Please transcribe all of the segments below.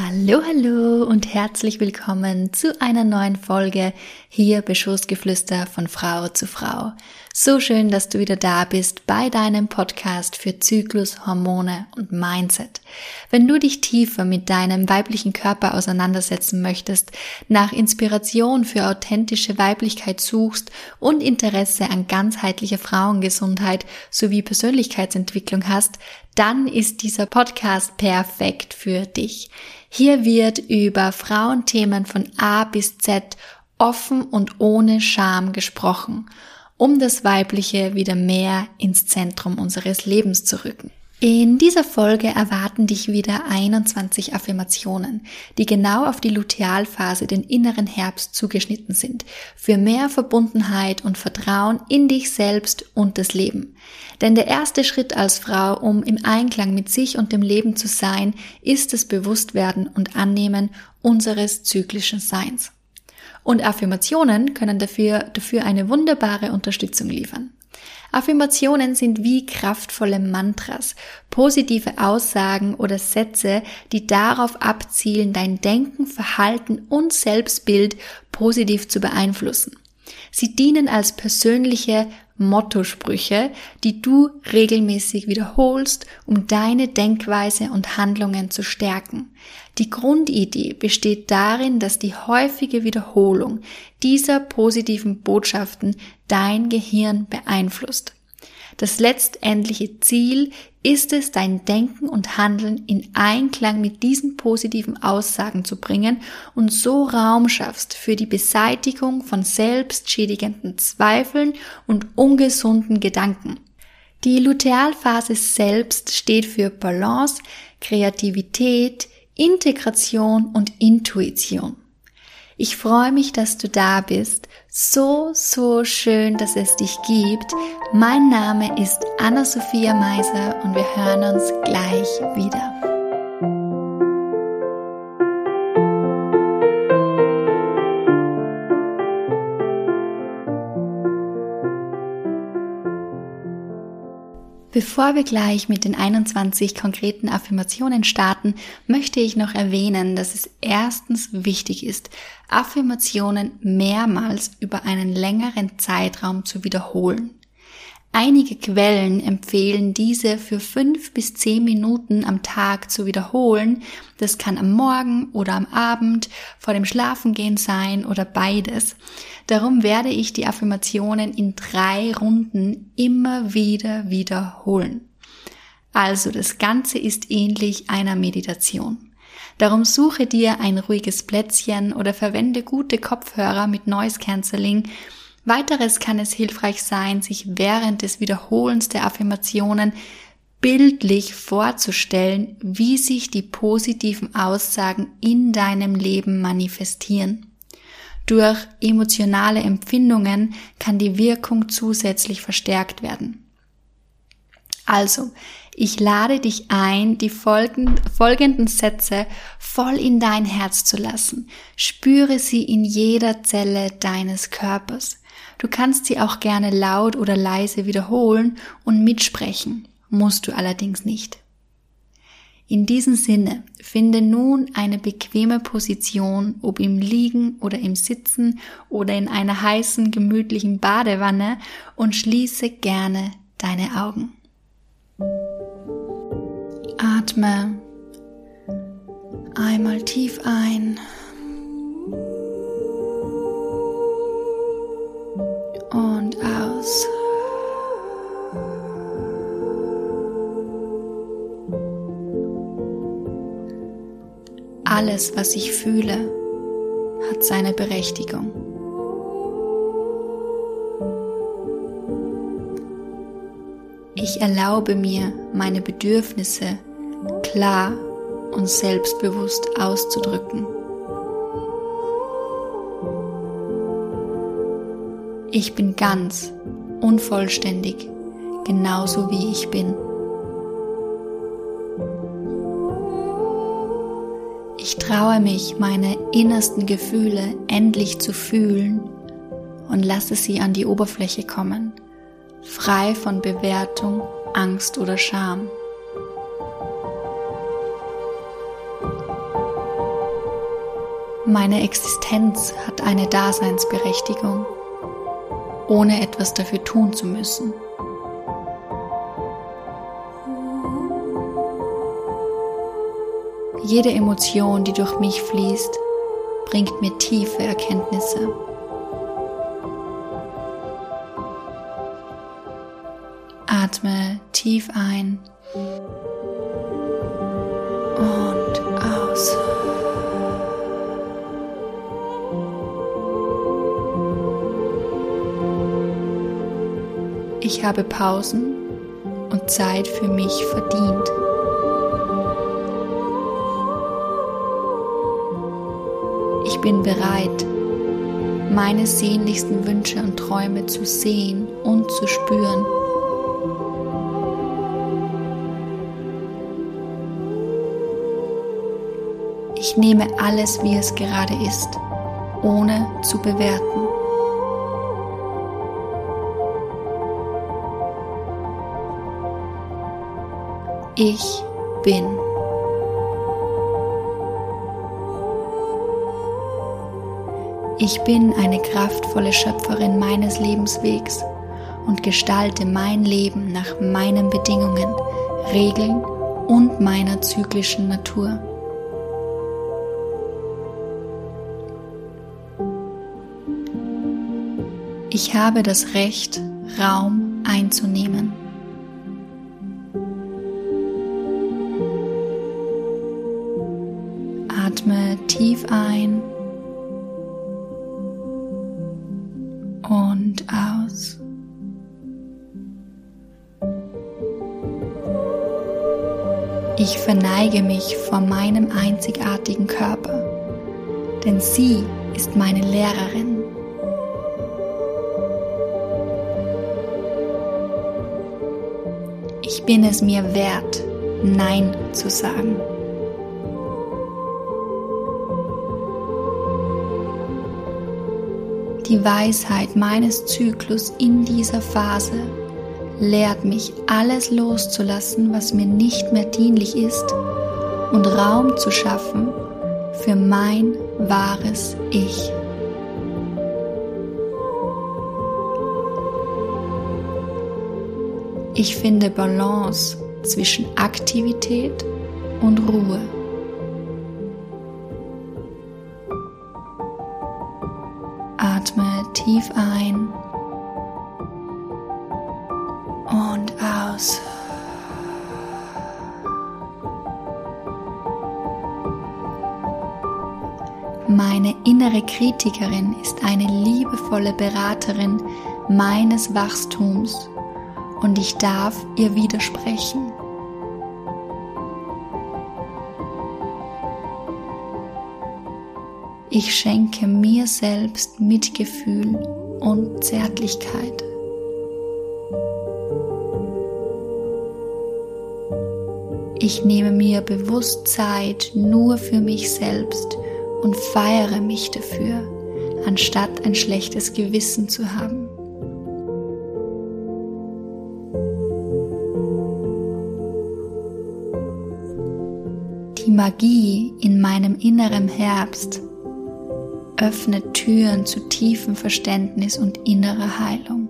Hallo, hallo und herzlich willkommen zu einer neuen Folge hier Beschussgeflüster von Frau zu Frau. So schön, dass du wieder da bist bei deinem Podcast für Zyklus, Hormone und Mindset. Wenn du dich tiefer mit deinem weiblichen Körper auseinandersetzen möchtest, nach Inspiration für authentische Weiblichkeit suchst und Interesse an ganzheitlicher Frauengesundheit sowie Persönlichkeitsentwicklung hast, dann ist dieser Podcast perfekt für dich. Hier wird über Frauenthemen von A bis Z offen und ohne Scham gesprochen um das Weibliche wieder mehr ins Zentrum unseres Lebens zu rücken. In dieser Folge erwarten dich wieder 21 Affirmationen, die genau auf die Lutealphase, den inneren Herbst zugeschnitten sind, für mehr Verbundenheit und Vertrauen in dich selbst und das Leben. Denn der erste Schritt als Frau, um im Einklang mit sich und dem Leben zu sein, ist das Bewusstwerden und Annehmen unseres zyklischen Seins. Und Affirmationen können dafür, dafür eine wunderbare Unterstützung liefern. Affirmationen sind wie kraftvolle Mantras, positive Aussagen oder Sätze, die darauf abzielen, dein Denken, Verhalten und Selbstbild positiv zu beeinflussen. Sie dienen als persönliche Mottosprüche, die du regelmäßig wiederholst, um deine Denkweise und Handlungen zu stärken. Die Grundidee besteht darin, dass die häufige Wiederholung dieser positiven Botschaften dein Gehirn beeinflusst. Das letztendliche Ziel ist es, dein Denken und Handeln in Einklang mit diesen positiven Aussagen zu bringen und so Raum schaffst für die Beseitigung von selbstschädigenden Zweifeln und ungesunden Gedanken. Die Lutealphase selbst steht für Balance, Kreativität, Integration und Intuition. Ich freue mich, dass du da bist. So, so schön, dass es dich gibt. Mein Name ist Anna-Sophia Meiser und wir hören uns gleich wieder. Bevor wir gleich mit den 21 konkreten Affirmationen starten, möchte ich noch erwähnen, dass es erstens wichtig ist, Affirmationen mehrmals über einen längeren Zeitraum zu wiederholen. Einige Quellen empfehlen diese für fünf bis zehn Minuten am Tag zu wiederholen. Das kann am Morgen oder am Abend, vor dem Schlafengehen sein oder beides. Darum werde ich die Affirmationen in drei Runden immer wieder wiederholen. Also das Ganze ist ähnlich einer Meditation. Darum suche dir ein ruhiges Plätzchen oder verwende gute Kopfhörer mit Noise Cancelling. Weiteres kann es hilfreich sein, sich während des Wiederholens der Affirmationen bildlich vorzustellen, wie sich die positiven Aussagen in deinem Leben manifestieren. Durch emotionale Empfindungen kann die Wirkung zusätzlich verstärkt werden. Also, ich lade dich ein, die folgenden Sätze voll in dein Herz zu lassen. Spüre sie in jeder Zelle deines Körpers. Du kannst sie auch gerne laut oder leise wiederholen und mitsprechen, musst du allerdings nicht. In diesem Sinne, finde nun eine bequeme Position, ob im Liegen oder im Sitzen oder in einer heißen, gemütlichen Badewanne und schließe gerne deine Augen. Atme einmal tief ein Alles, was ich fühle, hat seine Berechtigung. Ich erlaube mir, meine Bedürfnisse klar und selbstbewusst auszudrücken. Ich bin ganz, unvollständig, genauso wie ich bin. Ich traue mich, meine innersten Gefühle endlich zu fühlen und lasse sie an die Oberfläche kommen, frei von Bewertung, Angst oder Scham. Meine Existenz hat eine Daseinsberechtigung, ohne etwas dafür tun zu müssen. Jede Emotion, die durch mich fließt, bringt mir tiefe Erkenntnisse. Atme tief ein und aus. Ich habe Pausen und Zeit für mich verdient. Bin bereit, meine sehnlichsten Wünsche und Träume zu sehen und zu spüren. Ich nehme alles, wie es gerade ist, ohne zu bewerten. Ich bin. Ich bin eine kraftvolle Schöpferin meines Lebenswegs und gestalte mein Leben nach meinen Bedingungen, Regeln und meiner zyklischen Natur. Ich habe das Recht, Raum einzunehmen. Atme tief ein und aus. Ich verneige mich vor meinem einzigartigen Körper, denn sie ist meine Lehrerin. Ich bin es mir wert, Nein zu sagen. Die Weisheit meines Zyklus in dieser Phase lehrt mich, alles loszulassen, was mir nicht mehr dienlich ist und Raum zu schaffen für mein wahres Ich. Ich finde Balance zwischen Aktivität und Ruhe. Tief ein und aus. Meine innere Kritikerin ist eine liebevolle Beraterin meines Wachstums und ich darf ihr widersprechen. Ich schenke mir selbst Mitgefühl und Zärtlichkeit. Ich nehme mir bewusst Zeit nur für mich selbst und feiere mich dafür, anstatt ein schlechtes Gewissen zu haben. Die Magie in meinem inneren Herbst öffnet Türen zu tiefem Verständnis und innerer Heilung.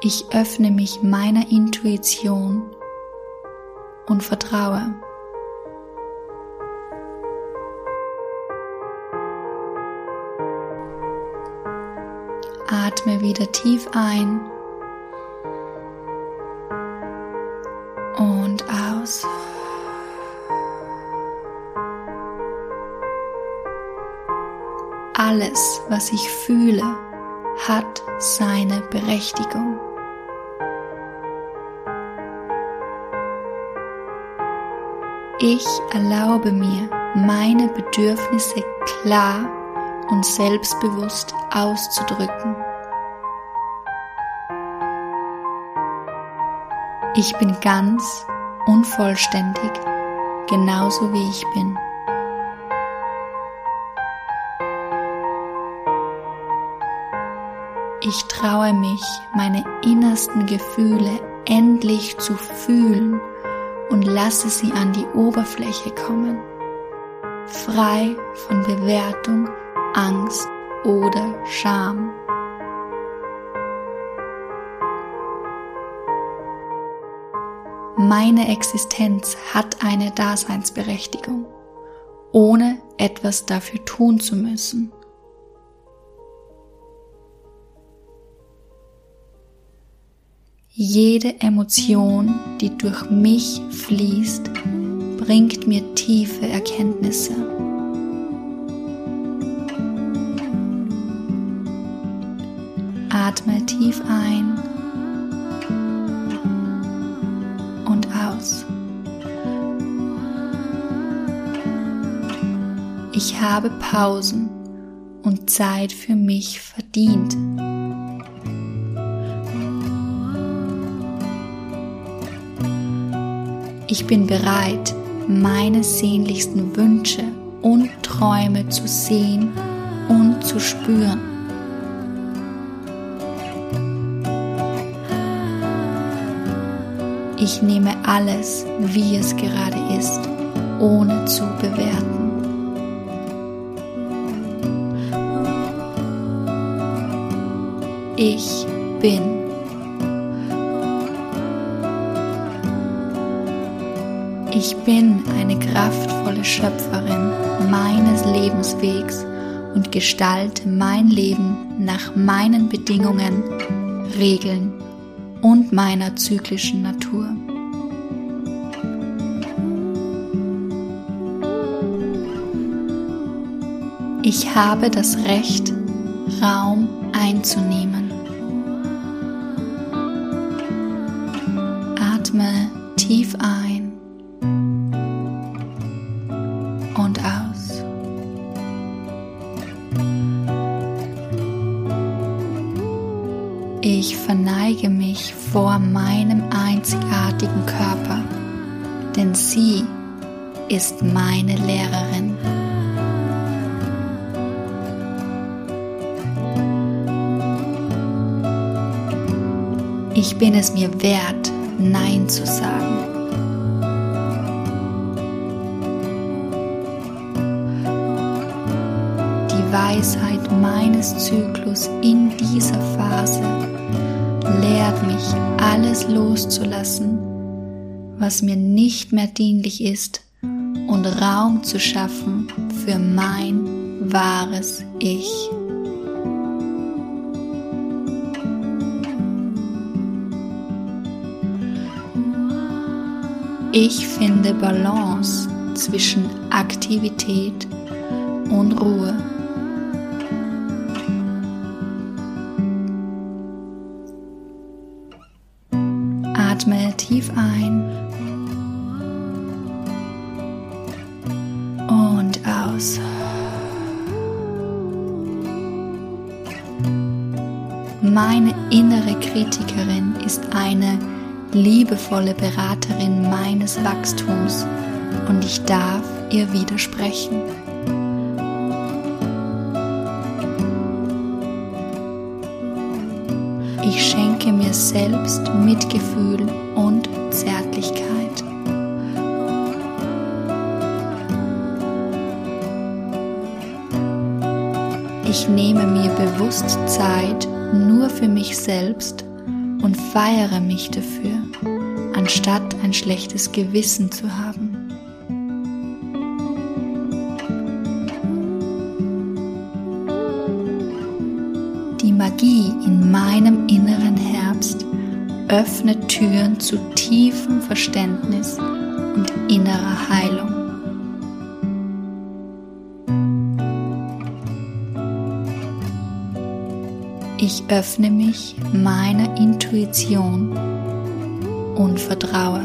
Ich öffne mich meiner Intuition und vertraue. Atme wieder tief ein und aus. Alles, was ich fühle, hat seine Berechtigung. Ich erlaube mir, meine Bedürfnisse klar und selbstbewusst auszudrücken. Ich bin ganz unvollständig, genauso wie ich bin. Ich traue mich, meine innersten Gefühle endlich zu fühlen und lasse sie an die Oberfläche kommen, frei von Bewertung, Angst oder Scham. Meine Existenz hat eine Daseinsberechtigung, ohne etwas dafür tun zu müssen. Jede Emotion, die durch mich fließt, bringt mir tiefe Erkenntnisse. Atme tief ein und aus. Ich habe Pausen und Zeit für mich verdient. Ich bin bereit, meine sehnlichsten Wünsche und Träume zu sehen und zu spüren. Ich nehme alles, wie es gerade ist, ohne zu bewerten. Ich bin. Ich bin eine kraftvolle Schöpferin meines Lebenswegs und gestalte mein Leben nach meinen Bedingungen, Regeln und meiner zyklischen Natur. Ich habe das Recht, Raum einzunehmen. Atme tief ein vor meinem einzigartigen Körper, denn sie ist meine Lehrerin. Ich bin es mir wert, Nein zu sagen. Die Weisheit meines Zyklus in dieser Phase lehrt mich, alles loszulassen, was mir nicht mehr dienlich ist und Raum zu schaffen für mein wahres Ich. Ich finde Balance zwischen Aktivität und Ruhe. Atme tief ein und aus. Meine innere Kritikerin ist eine liebevolle Beraterin meines Wachstums und ich darf ihr widersprechen. Ich schenke mir selbst Mitgefühl und Zärtlichkeit. Ich nehme mir bewusst Zeit nur für mich selbst und feiere mich dafür, anstatt ein schlechtes Gewissen zu haben. Die Magie in meinem inneren Herbst öffnet Türen zu tiefem Verständnis und innerer Heilung. Ich öffne mich meiner Intuition und vertraue.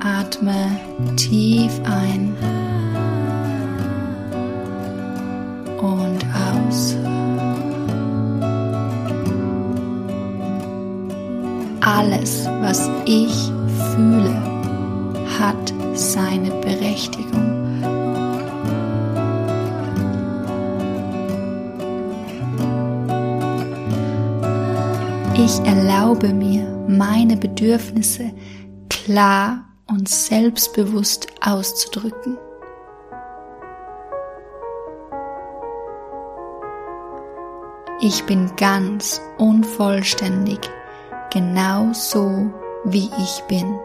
Atme tief ein Bedürfnisse klar und selbstbewusst auszudrücken. Ich bin ganz unvollständig, genau so wie ich bin.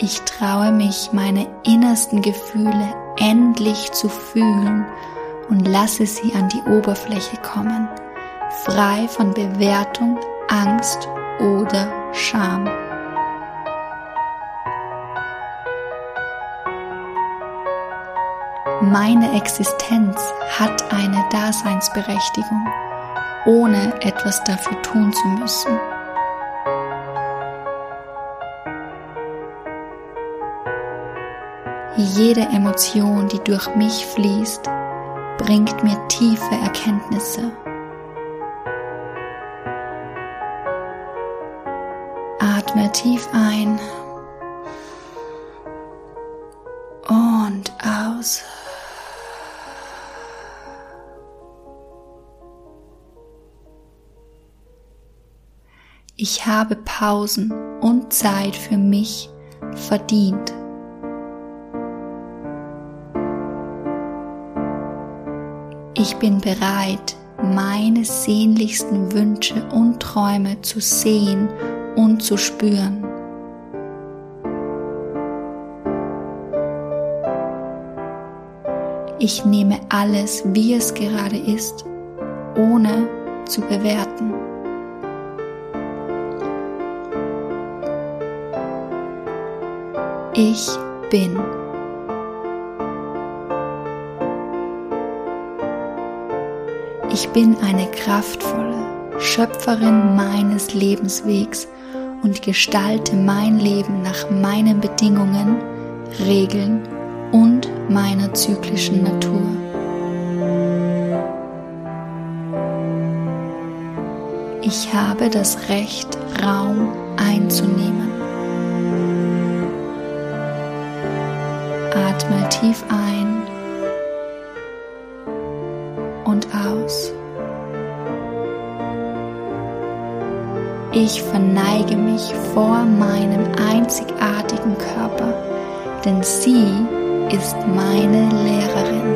Ich traue mich, meine innersten Gefühle endlich zu fühlen und lasse sie an die Oberfläche kommen, frei von Bewertung, Angst oder Scham. Meine Existenz hat eine Daseinsberechtigung, ohne etwas dafür tun zu müssen. Jede Emotion, die durch mich fließt, bringt mir tiefe Erkenntnisse. Atme tief ein und aus. Ich habe Pausen und Zeit für mich verdient. Ich bin bereit, meine sehnlichsten Wünsche und Träume zu sehen und zu spüren. Ich nehme alles, wie es gerade ist, ohne zu bewerten. Ich bin. Ich bin eine kraftvolle Schöpferin meines Lebenswegs und gestalte mein Leben nach meinen Bedingungen, Regeln und meiner zyklischen Natur. Ich habe das Recht, Raum einzunehmen. Atme tief ein Ich verneige mich vor meinem einzigartigen Körper, denn sie ist meine Lehrerin.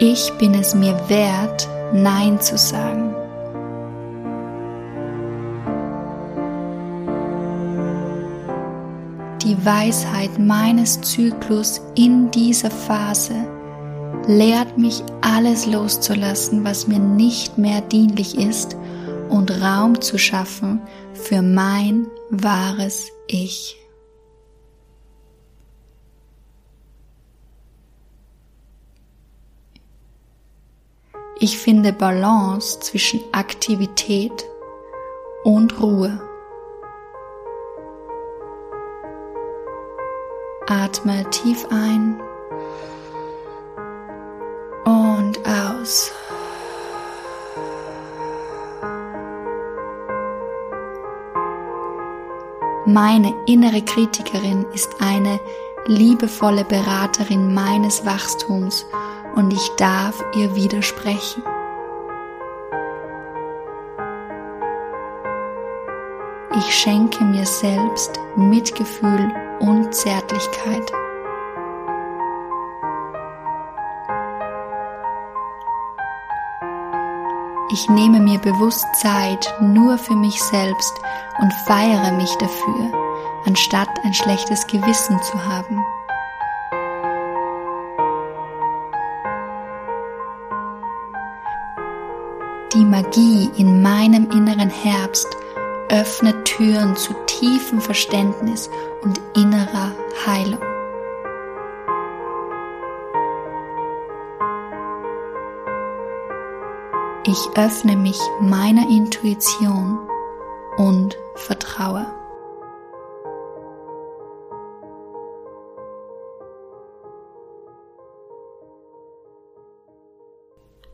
Ich bin es mir wert, Nein zu sagen. Weisheit meines Zyklus in dieser Phase lehrt mich alles loszulassen, was mir nicht mehr dienlich ist und Raum zu schaffen für mein wahres Ich. Ich finde Balance zwischen Aktivität und Ruhe. Atme tief ein und aus. Meine innere Kritikerin ist eine liebevolle Beraterin meines Wachstums und ich darf ihr widersprechen. Ich schenke mir selbst Mitgefühl und Zärtlichkeit. Ich nehme mir bewusst Zeit nur für mich selbst und feiere mich dafür, anstatt ein schlechtes Gewissen zu haben. Die Magie in meinem inneren Herbst öffnet Türen zu tiefem Verständnis und innerer Heilung. Ich öffne mich meiner Intuition und vertraue.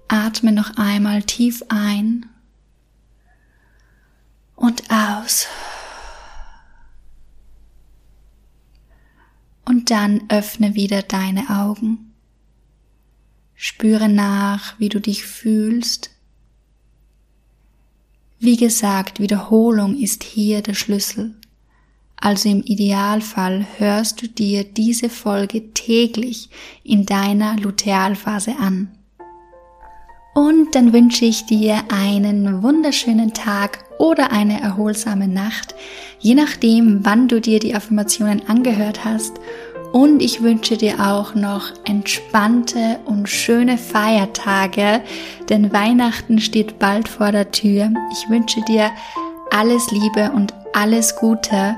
Atme noch einmal tief ein und aus. Und dann öffne wieder deine Augen. Spüre nach, wie du dich fühlst. Wie gesagt, Wiederholung ist hier der Schlüssel. Also im Idealfall hörst du dir diese Folge täglich in deiner Lutealphase an. Und dann wünsche ich dir einen wunderschönen Tag oder eine erholsame Nacht, je nachdem, wann du dir die Affirmationen angehört hast. Und ich wünsche dir auch noch entspannte und schöne Feiertage, denn Weihnachten steht bald vor der Tür. Ich wünsche dir alles Liebe und alles Gute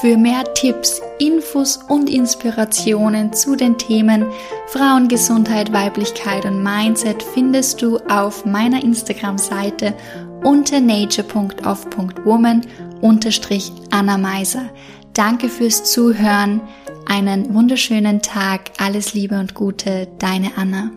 für mehr Tipps, Infos und Inspirationen zu den Themen Frauengesundheit, Weiblichkeit und Mindset findest du auf meiner Instagram-Seite unter nature.off.woman unterstrich Anna Meiser. Danke fürs Zuhören, einen wunderschönen Tag, alles Liebe und Gute, deine Anna.